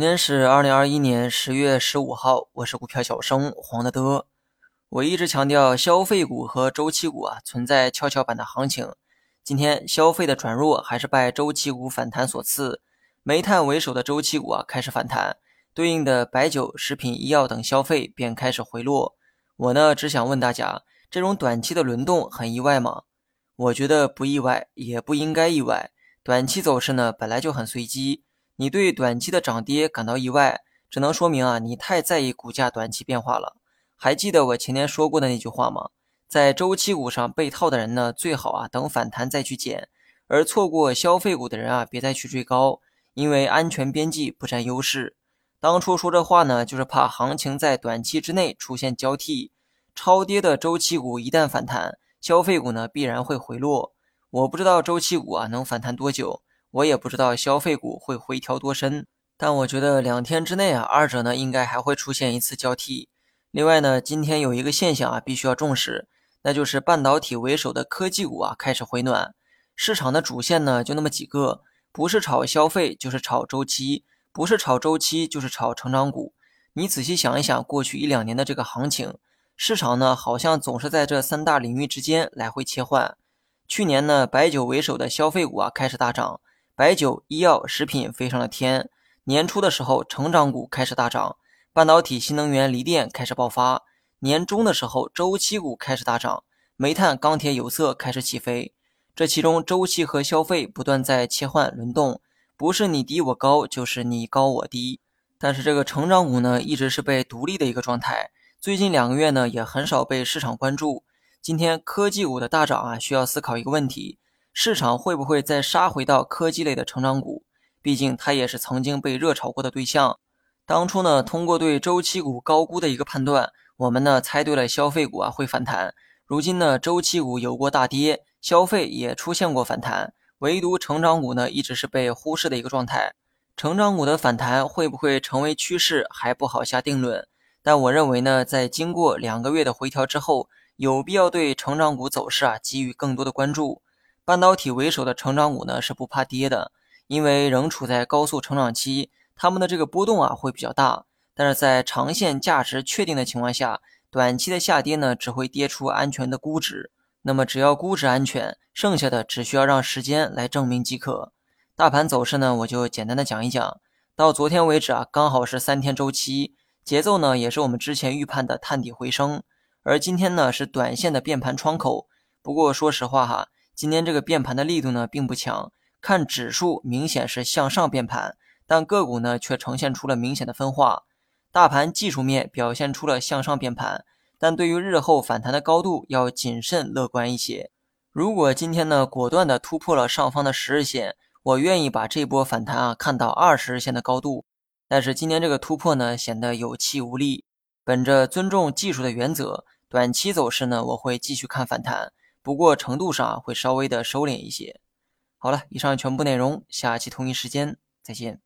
今天是二零二一年十月十五号，我是股票小生黄德德。我一直强调，消费股和周期股啊存在跷跷板的行情。今天消费的转弱还是拜周期股反弹所赐，煤炭为首的周期股啊开始反弹，对应的白酒、食品、医药等消费便开始回落。我呢只想问大家，这种短期的轮动很意外吗？我觉得不意外，也不应该意外。短期走势呢本来就很随机。你对短期的涨跌感到意外，只能说明啊，你太在意股价短期变化了。还记得我前天说过的那句话吗？在周期股上被套的人呢，最好啊等反弹再去捡；而错过消费股的人啊，别再去追高，因为安全边际不占优势。当初说这话呢，就是怕行情在短期之内出现交替，超跌的周期股一旦反弹，消费股呢必然会回落。我不知道周期股啊能反弹多久。我也不知道消费股会回调多深，但我觉得两天之内啊，二者呢应该还会出现一次交替。另外呢，今天有一个现象啊，必须要重视，那就是半导体为首的科技股啊开始回暖。市场的主线呢就那么几个，不是炒消费就是炒周期，不是炒周期就是炒成长股。你仔细想一想，过去一两年的这个行情，市场呢好像总是在这三大领域之间来回切换。去年呢，白酒为首的消费股啊开始大涨。白酒、医药、食品飞上了天。年初的时候，成长股开始大涨，半导体、新能源、锂电开始爆发。年中的时候，周期股开始大涨，煤炭、钢铁、有色开始起飞。这其中，周期和消费不断在切换轮动，不是你低我高，就是你高我低。但是这个成长股呢，一直是被独立的一个状态。最近两个月呢，也很少被市场关注。今天科技股的大涨啊，需要思考一个问题。市场会不会再杀回到科技类的成长股？毕竟它也是曾经被热炒过的对象。当初呢，通过对周期股高估的一个判断，我们呢猜对了消费股啊会反弹。如今呢，周期股有过大跌，消费也出现过反弹，唯独成长股呢一直是被忽视的一个状态。成长股的反弹会不会成为趋势，还不好下定论。但我认为呢，在经过两个月的回调之后，有必要对成长股走势啊给予更多的关注。半导体为首的成长股呢是不怕跌的，因为仍处在高速成长期，它们的这个波动啊会比较大。但是在长线价值确定的情况下，短期的下跌呢只会跌出安全的估值。那么只要估值安全，剩下的只需要让时间来证明即可。大盘走势呢，我就简单的讲一讲。到昨天为止啊，刚好是三天周期，节奏呢也是我们之前预判的探底回升。而今天呢是短线的变盘窗口。不过说实话哈。今天这个变盘的力度呢并不强，看指数明显是向上变盘，但个股呢却呈现出了明显的分化。大盘技术面表现出了向上变盘，但对于日后反弹的高度要谨慎乐观一些。如果今天呢果断的突破了上方的十日线，我愿意把这波反弹啊看到二十日线的高度。但是今天这个突破呢显得有气无力。本着尊重技术的原则，短期走势呢我会继续看反弹。不过程度上会稍微的收敛一些。好了，以上全部内容，下期同一时间再见。